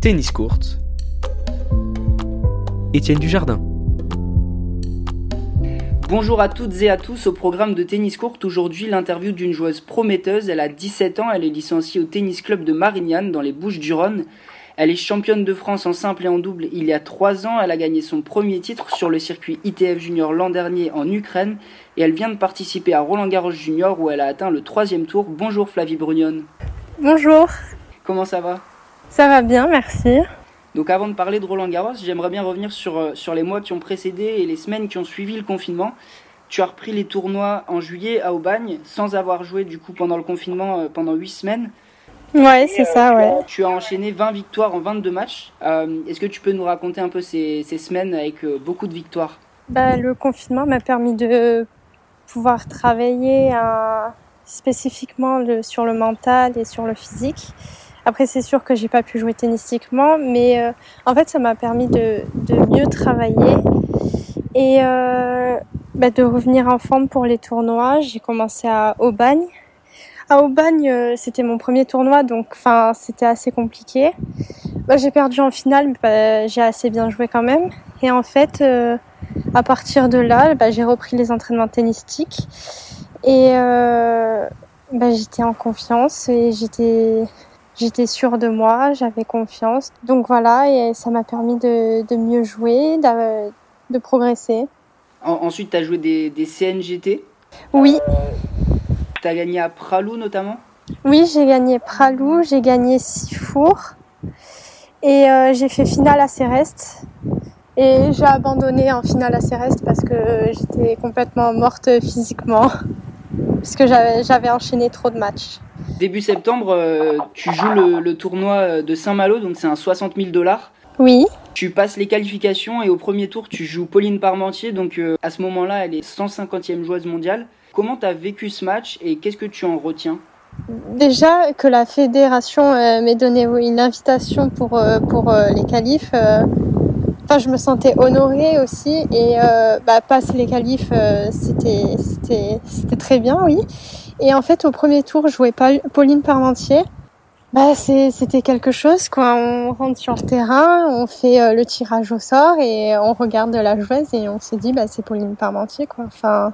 Tennis courte. Étienne Dujardin. Bonjour à toutes et à tous au programme de Tennis courte. Aujourd'hui, l'interview d'une joueuse prometteuse. Elle a 17 ans, elle est licenciée au Tennis Club de Marignane dans les Bouches-du-Rhône. Elle est championne de France en simple et en double il y a 3 ans. Elle a gagné son premier titre sur le circuit ITF Junior l'an dernier en Ukraine et elle vient de participer à Roland Garros Junior où elle a atteint le troisième tour. Bonjour Flavie Brugnon. Bonjour. Comment ça va? Ça va bien, merci. Donc avant de parler de Roland Garros, j'aimerais bien revenir sur, euh, sur les mois qui ont précédé et les semaines qui ont suivi le confinement. Tu as repris les tournois en juillet à Aubagne sans avoir joué du coup pendant le confinement euh, pendant 8 semaines. Ouais, c'est ça, ouais. Tu as enchaîné 20 victoires en 22 matchs. Euh, Est-ce que tu peux nous raconter un peu ces, ces semaines avec euh, beaucoup de victoires? Bah, Le confinement m'a permis de pouvoir travailler euh, spécifiquement le, sur le mental et sur le physique. Après, c'est sûr que j'ai pas pu jouer tennistiquement, mais euh, en fait, ça m'a permis de, mieux travailler et euh, bah, de revenir en forme pour les tournois. J'ai commencé à Aubagne. À Aubagne, euh, c'était mon premier tournoi, donc enfin, c'était assez compliqué. Bah, j'ai perdu en finale, mais j'ai assez bien joué quand même. Et en fait, à partir de là, bah, j'ai repris les entraînements tennistiques et j'étais en confiance et j'étais j'étais sûre de moi, j'avais confiance. Donc voilà, et ça m'a permis de, de, mieux jouer, de, de progresser. En, ensuite, tu as joué des, des CNGT Oui. Tu as gagné à Pralou notamment? Oui, j'ai gagné Pralou, j'ai gagné Sifour et euh, j'ai fait finale à Céreste. Et j'ai abandonné en finale à Céreste parce que j'étais complètement morte physiquement, parce que j'avais enchaîné trop de matchs. Début septembre, euh, tu joues le, le, tournoi de Saint-Malo, donc c'est un 60 000 dollars. Oui. Tu passes les qualifications et au premier tour, tu joues Pauline Parmentier, donc euh, à ce moment-là, elle est 150e joueuse mondiale. Comment tu as vécu ce match et qu'est-ce que tu en retiens? Déjà que la fédération euh, m'ait donné une invitation pour, euh, pour les qualifs, je me sentais honorée aussi et bah, passer les qualifs, c'était c'était très bien, oui. Et en fait, au premier tour, je Pauline Parmentier. Bah, c'était quelque chose, quoi. On rentre sur le terrain, on fait euh, le tirage au sort et on regarde la joueuse et on se dit, bah, c'est Pauline Parmentier, quoi. Enfin,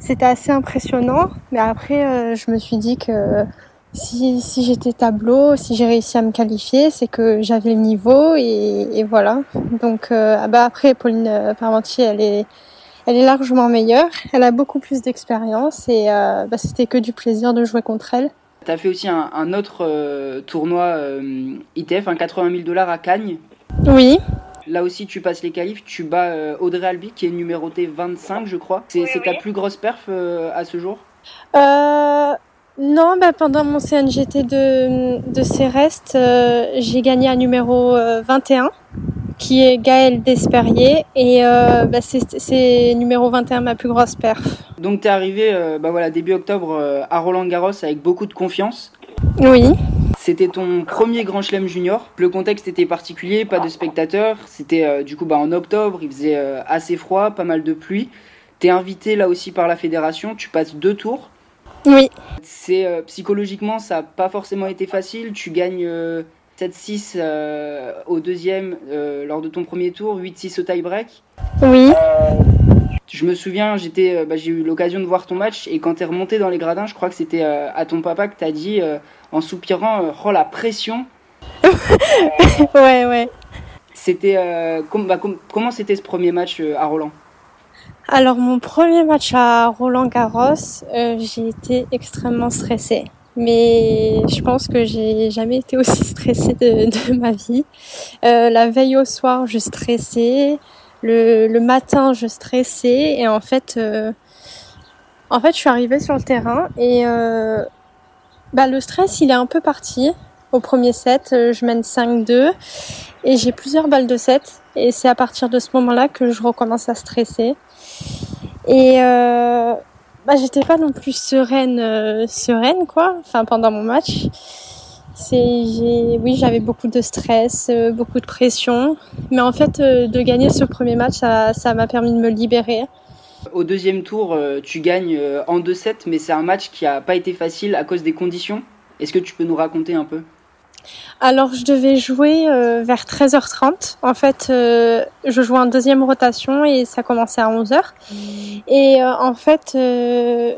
c'était assez impressionnant. Mais après, euh, je me suis dit que si, si j'étais tableau, si j'ai réussi à me qualifier, c'est que j'avais le niveau et, et voilà. Donc, euh, bah, après, Pauline Parmentier, elle est, elle est largement meilleure. Elle a beaucoup plus d'expérience et euh, bah, c'était que du plaisir de jouer contre elle. Tu as fait aussi un, un autre euh, tournoi euh, ITF, un 80 000 dollars à Cagnes. Oui. Là aussi, tu passes les qualifs, tu bats euh, Audrey Albi, qui est numérotée 25, je crois. C'est oui, ta plus grosse perf euh, à ce jour? Non, bah, pendant mon CNGT de, de Céreste, j'ai gagné un numéro 21 qui est Gaël Desperier et euh, bah c'est numéro 21 ma plus grosse perf. Donc tu es arrivé euh, bah voilà, début octobre euh, à Roland Garros avec beaucoup de confiance. Oui. C'était ton premier grand chelem junior. Le contexte était particulier, pas de spectateurs. C'était euh, du coup bah, en octobre, il faisait euh, assez froid, pas mal de pluie. Tu es invité là aussi par la fédération, tu passes deux tours. Oui. C'est euh, psychologiquement ça n'a pas forcément été facile. Tu gagnes 7-6 euh, au deuxième euh, lors de ton premier tour, 8-6 au tie-break. Oui. Je me souviens, j'étais, bah, j'ai eu l'occasion de voir ton match et quand tu es remonté dans les gradins, je crois que c'était euh, à ton papa que tu as dit en soupirant Oh la pression Ouais, ouais. C'était, com bah, com comment c'était ce premier match à Roland? Alors, mon premier match à Roland Garros, j'ai été extrêmement stressée mais je pense que j'ai jamais été aussi stressée de, ma vie. Euh, la veille au soir, je stressais. Le, matin, je stressais. Et en fait, euh, en fait, je suis arrivée sur le terrain et euh, bah, le stress, il est un peu parti. Au premier set, je mène 5-2 et j'ai plusieurs balles de set. Et c'est à partir de ce moment-là que je recommence à stresser. Et euh, bah, j'étais pas non plus sereine, euh, sereine quoi. Enfin, pendant mon match, c'est, oui, j'avais beaucoup de stress, euh, beaucoup de pression, mais en fait, de gagner ce premier match, ça, m'a permis de me libérer. Au deuxième tour, tu gagnes en 2-7, mais c'est un match qui a pas été facile à cause des conditions. Est-ce que tu peux nous raconter un peu? Alors, je devais jouer euh, vers 13h30. En fait, euh, je jouais en deuxième rotation et ça commençait à 11h. Et euh, en fait,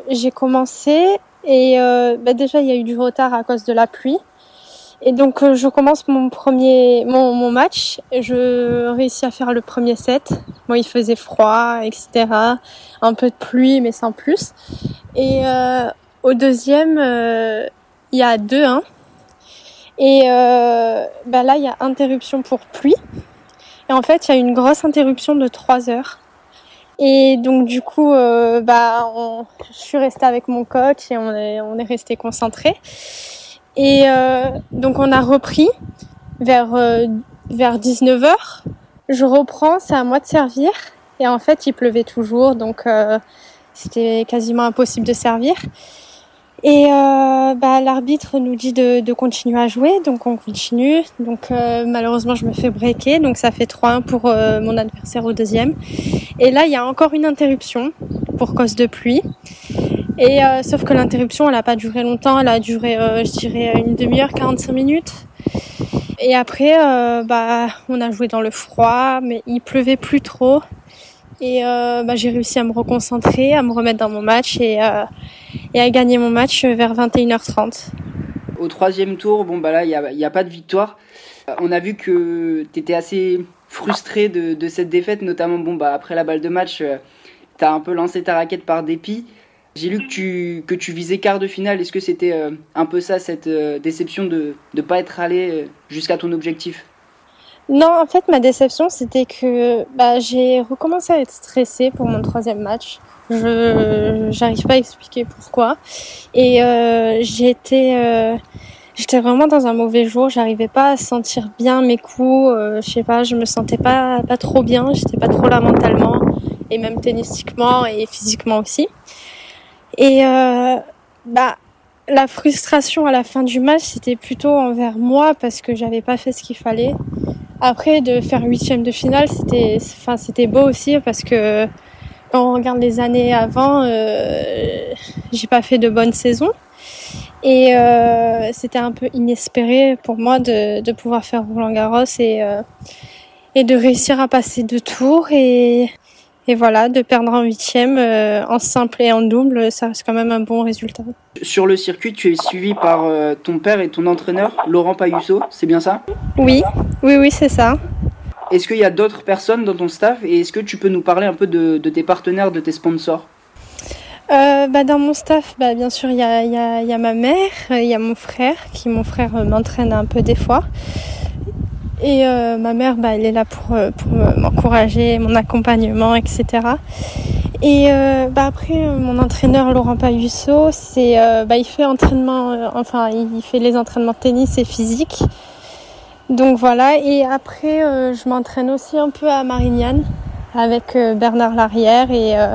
j'ai commencé et bah, déjà, il y a eu du retard à cause de la pluie. Et donc, je commence mon premier, mon, mon, match. Je réussis à faire le premier set. Bon, il faisait froid, etc. Un peu de pluie, mais sans plus. Et au deuxième, il y a 2-1. Et euh, bah là, il y a interruption pour pluie. Et en fait, il y a une grosse interruption de 3 heures. Et donc du coup, euh, bah, je suis restée avec mon coach et on est, resté concentré. Et euh, donc on a repris vers vers 19h. Je reprends, c'est à moi de servir. Et en fait, il pleuvait toujours, donc c'était quasiment impossible de servir. Et euh, bah, l'arbitre nous dit de, de, continuer à jouer, donc on continue. Donc euh, malheureusement, je me fais breaker, donc ça fait 3-1 pour euh, mon adversaire au deuxième. Et là, il y a encore une interruption pour cause de pluie. Et euh, sauf que l'interruption, elle a pas duré longtemps, elle a duré, euh, je dirais, une demi-heure, 45 minutes. Et après, bah, on a joué dans le froid, mais il pleuvait plus trop. Et bah, j'ai réussi à me reconcentrer, à me remettre dans mon match et et à gagner mon match vers 21h30. Au troisième tour, bon bah là, il n'y a, pas de victoire. On a vu que tu étais assez frustré de, cette défaite, notamment bon bah après la balle de match, euh, tu as un peu lancé ta raquette par dépit. J'ai lu que tu, que tu visais quart de finale. Est-ce que c'était euh, un peu ça, cette euh, déception de ne pas être allé jusqu'à ton objectif? Non, en fait, ma déception, c'était que bah, j'ai recommencé à être stressée pour mon troisième match. Je j'arrive pas à expliquer pourquoi. Et euh, j'étais euh, j'étais vraiment dans un mauvais jour. J'arrivais pas à sentir bien mes coups. Euh, je sais pas, je me sentais pas trop bien. J'étais pas trop là mentalement et même tennistiquement et physiquement aussi. Et bah la frustration à la fin du match, c'était plutôt envers moi parce que j'avais pas fait ce qu'il fallait. Après, de faire huitième de finale, c'était, enfin, c'était beau aussi parce que quand on regarde les années avant, euh, j'ai pas fait de bonnes saisons. Et euh, c'était un peu inespéré pour moi de, de pouvoir faire Roland Garros et, euh, et de réussir à passer deux tours et, et voilà, de perdre en huitième euh, en simple et en double, ça reste quand même un bon résultat. Sur le circuit, tu es suivi par euh, ton père et ton entraîneur, Laurent Payusso, c'est bien ça? Oui, oui, oui, c'est ça. Est-ce qu'il y a d'autres personnes dans ton staff? Et est-ce que tu peux nous parler un peu de, de tes partenaires, de tes sponsors? Euh, bah, dans mon staff, bah, bien sûr, il y a, y, a, y a, ma mère, il y a mon frère, qui mon frère m'entraîne un peu des fois. Et euh, ma mère, bah, elle est là pour, euh, pour m'encourager, mon accompagnement, etc. Et euh, bah, après, mon entraîneur Laurent Payusso, c'est, bah, il fait entraînement, enfin, il fait les entraînements de tennis et physique. Donc voilà, et après euh, je m'entraîne aussi un peu à Marignane avec euh, Bernard Larrière et, euh,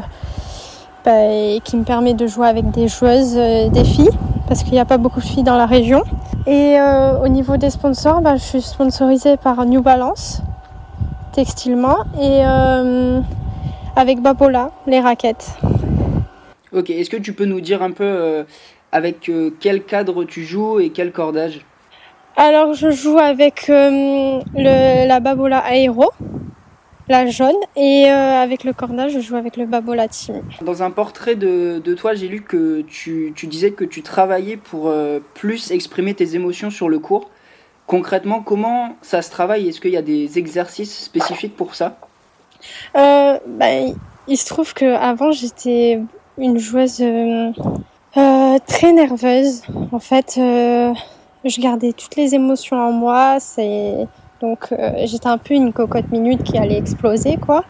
bah, et, qui me permet de jouer avec des joueuses, euh, des filles, parce qu'il n'y a pas beaucoup de filles dans la région. Et euh, au niveau des sponsors, bah, je suis sponsorisée par New Balance, textilement, et euh, avec Babola, les raquettes. Ok, est-ce que tu peux nous dire un peu avec quel cadre tu joues et quel cordage? Alors, je joue avec euh, le, la Babola Aero, la jaune, et euh, avec le cordage, je joue avec le Babola Team. Dans un portrait de, de toi, j'ai lu que tu, tu, disais que tu travaillais pour euh, plus exprimer tes émotions sur le cours. Concrètement, comment ça se travaille? Est-ce qu'il y a des exercices spécifiques pour ça? Bah, Il se trouve qu'avant, j'étais une joueuse très nerveuse. En fait je gardais toutes les émotions en moi. C'est donc euh, j'étais un peu une cocotte minute qui allait exploser quoi.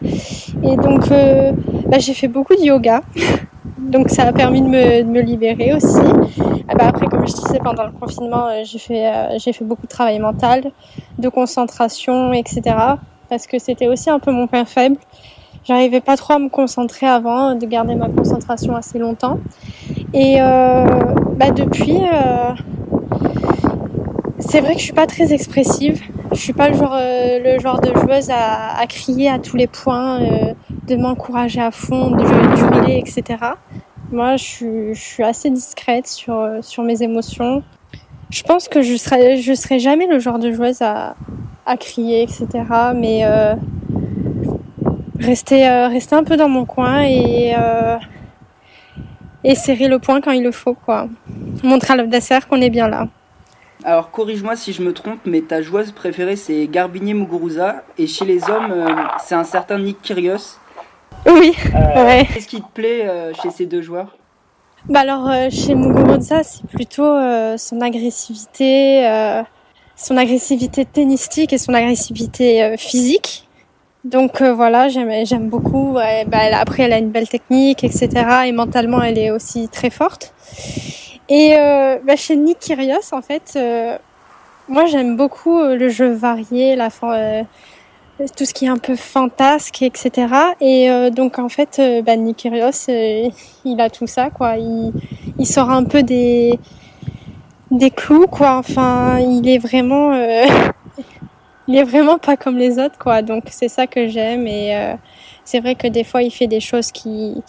Et donc euh, bah, j'ai fait beaucoup de yoga. donc ça a permis de me, libérer aussi. Et bah, après comme je disais pendant le confinement, j'ai fait euh, j'ai fait beaucoup de travail mental, de concentration, etc. Parce que c'était aussi un peu mon point faible. J'arrivais pas trop à me concentrer avant, de garder ma concentration assez longtemps. Et bah, depuis c'est vrai que je suis pas très expressive. Je suis pas le genre, euh, le genre de joueuse à, à, crier à tous les points, euh, de m'encourager à fond, de hurler, etc. Moi, je suis, je suis assez discrète sur, sur mes émotions. Je pense que je serai, je serai jamais le genre de joueuse à, à crier, etc. Mais euh, rester, euh, rester un peu dans mon coin et, euh, et serrer le point quand il le faut, quoi. Montrer à l'adversaire qu'on est bien là. Alors corrige-moi si je me trompe, mais ta joueuse préférée c'est Garbinier Muguruza et chez les hommes euh, c'est un certain Nick Kyrgios. Oui. ouais. Qu'est-ce qui te plaît chez ces deux joueurs? Bah alors chez Muguruza c'est plutôt son agressivité, son agressivité tennistique et son agressivité physique. Donc euh, voilà, j'aime beaucoup. bah, après, elle a une belle technique, etc. Et mentalement, elle est aussi très forte. Et euh, bah, chez Nick en fait, euh, moi j'aime beaucoup le jeu varié, tout ce qui est un peu fantasque, etc. Et donc en fait, bah, Kyrgios, il a tout ça, quoi. Il, sort un peu des des clous, quoi. Enfin, il est vraiment il est vraiment pas comme les autres, quoi. Donc c'est ça que j'aime et euh, c'est vrai que des fois il fait des choses qui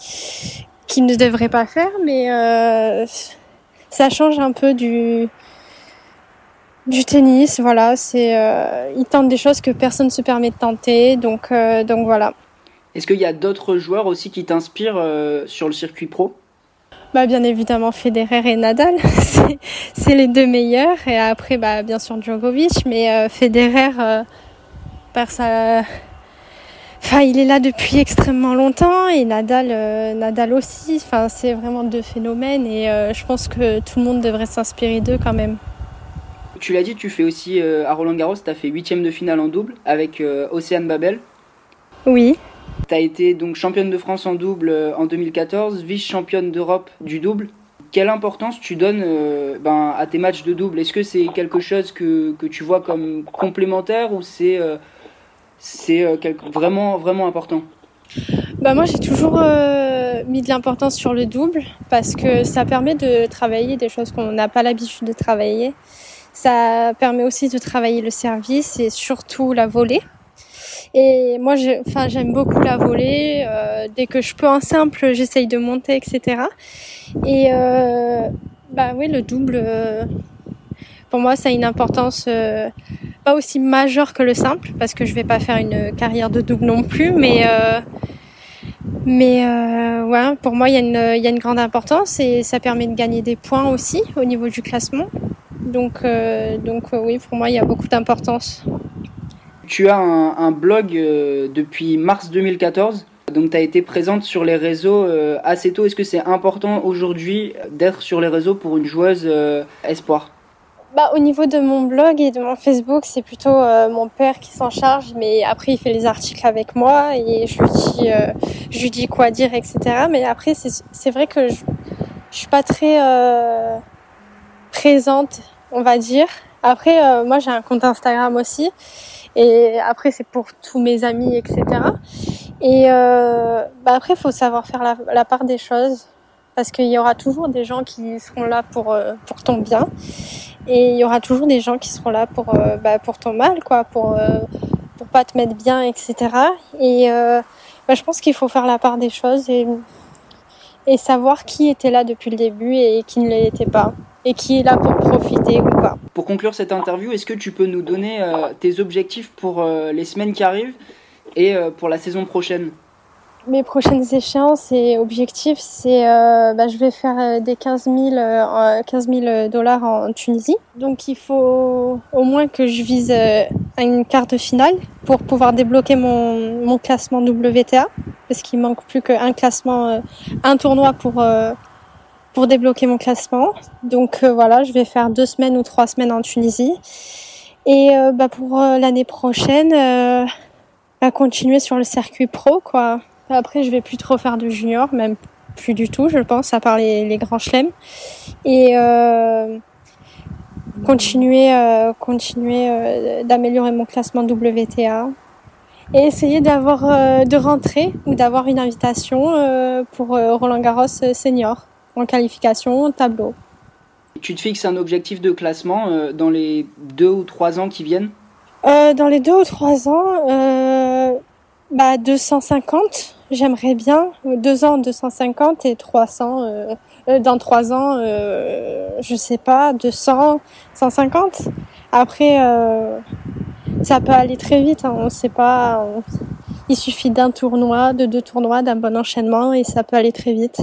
qui ne devrait pas faire, mais euh, ça change un peu du du tennis. Voilà, c'est euh, il tente des choses que personne ne se permet de tenter, donc euh, donc voilà. Est-ce qu'il y a d'autres joueurs aussi qui t'inspirent euh, sur le circuit pro? Bah, bien évidemment Federer et Nadal, c'est les deux meilleurs. Et après, bah, bien sûr Djokovic, mais euh, Federer, euh, par sa... Enfin, il est là depuis extrêmement longtemps et Nadal, euh, Nadal aussi. Enfin, c'est vraiment deux phénomènes et euh, je pense que tout le monde devrait s'inspirer d'eux quand même. Tu l'as dit, tu fais aussi à Roland Garros, tu as fait huitième de finale en double avec Océane Babel. Oui. Tu as été donc championne de France en double euh, en 2014, vice-championne d'Europe du double. Quelle importance tu donnes euh, ben, à tes matchs de double? Est-ce que c'est quelque chose que, que, tu vois comme complémentaire ou c'est euh, c'est vraiment, vraiment important bah moi j'ai toujours mis de l'importance sur le double parce que ça permet de travailler des choses qu'on n'a pas l'habitude de travailler. Ça permet aussi de travailler le service et surtout la volée. Et moi, enfin, j'aime beaucoup la volée. Euh, dès que je peux en simple, j'essaye de monter, etc. Et euh, bah oui, le double, euh, pour moi, ça a une importance euh, pas aussi majeure que le simple, parce que je vais pas faire une carrière de double non plus, mais euh, mais ouais, pour moi, il y, a une, y a une grande importance et ça permet de gagner des points aussi au niveau du classement. Donc, donc oui, pour moi, il y a beaucoup d'importance. Tu as un, blog euh, depuis mars 2014. Donc tu as été présente sur les réseaux euh, assez tôt. Est-ce que c'est important aujourd'hui d'être sur les réseaux pour une joueuse euh, espoir? Bah, au niveau de mon blog et de mon Facebook, c'est plutôt mon père qui s'en charge, mais après il fait les articles avec moi et je lui dis, je lui dis quoi dire, etc. Mais après c'est vrai que je, je suis pas très présente, on va dire. Après, moi j'ai un compte Instagram aussi et après, c'est pour tous mes amis, etc. Et euh, bah après, il faut savoir faire la, la, part des choses. Parce qu'il y aura toujours des gens qui seront là pour, euh, pour ton bien. Et il y aura toujours des gens qui seront là pour, euh, bah, pour ton mal, quoi. Pour, euh, pour pas te mettre bien, etc. Et bah, je pense qu'il faut faire la part des choses et, et savoir qui était là depuis le début et qui ne l'était pas et qui est là pour profiter ou pas. Pour conclure cette interview, est-ce que tu peux nous donner euh, tes objectifs pour euh, les semaines qui arrivent et euh, pour la saison prochaine? Mes prochaines échéances et objectifs, c'est euh, bah, je vais faire des 15 000, 15 000 dollars en Tunisie. Donc il faut au moins que je vise à une carte finale pour pouvoir débloquer mon, mon classement WTA. Parce qu'il manque plus qu'un classement, un tournoi pour pour débloquer mon classement. Donc euh, voilà, je vais faire deux semaines ou trois semaines en Tunisie. Et euh, bah, pour euh, l'année prochaine, bah, continuer sur le circuit pro. quoi. Après, je vais plus trop faire de junior, même plus du tout, je pense, à part les, les grands chelems. Et continuer, continuer d'améliorer mon classement WTA et essayer d'avoir de rentrer ou d'avoir une invitation pour Roland Garros senior en qualification, tableau. Tu te fixes un objectif de classement euh, dans les deux ou trois ans qui viennent? Euh, Dans les deux ou trois ans, euh, Bah 250, j'aimerais bien. Deux ans 250 et 300 euh, euh, dans trois ans, euh, je sais pas, 200, 150. Après, euh, ça peut aller très vite. Hein, on sait pas. on- Il suffit d'un tournoi, de deux tournois, d'un bon enchaînement et ça peut aller très vite.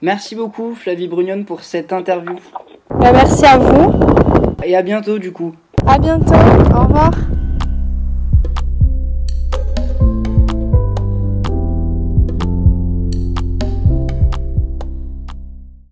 Merci beaucoup Flavie Brugnon pour cette interview. Bah, merci à vous. Et à bientôt du coup. À bientôt. Au revoir.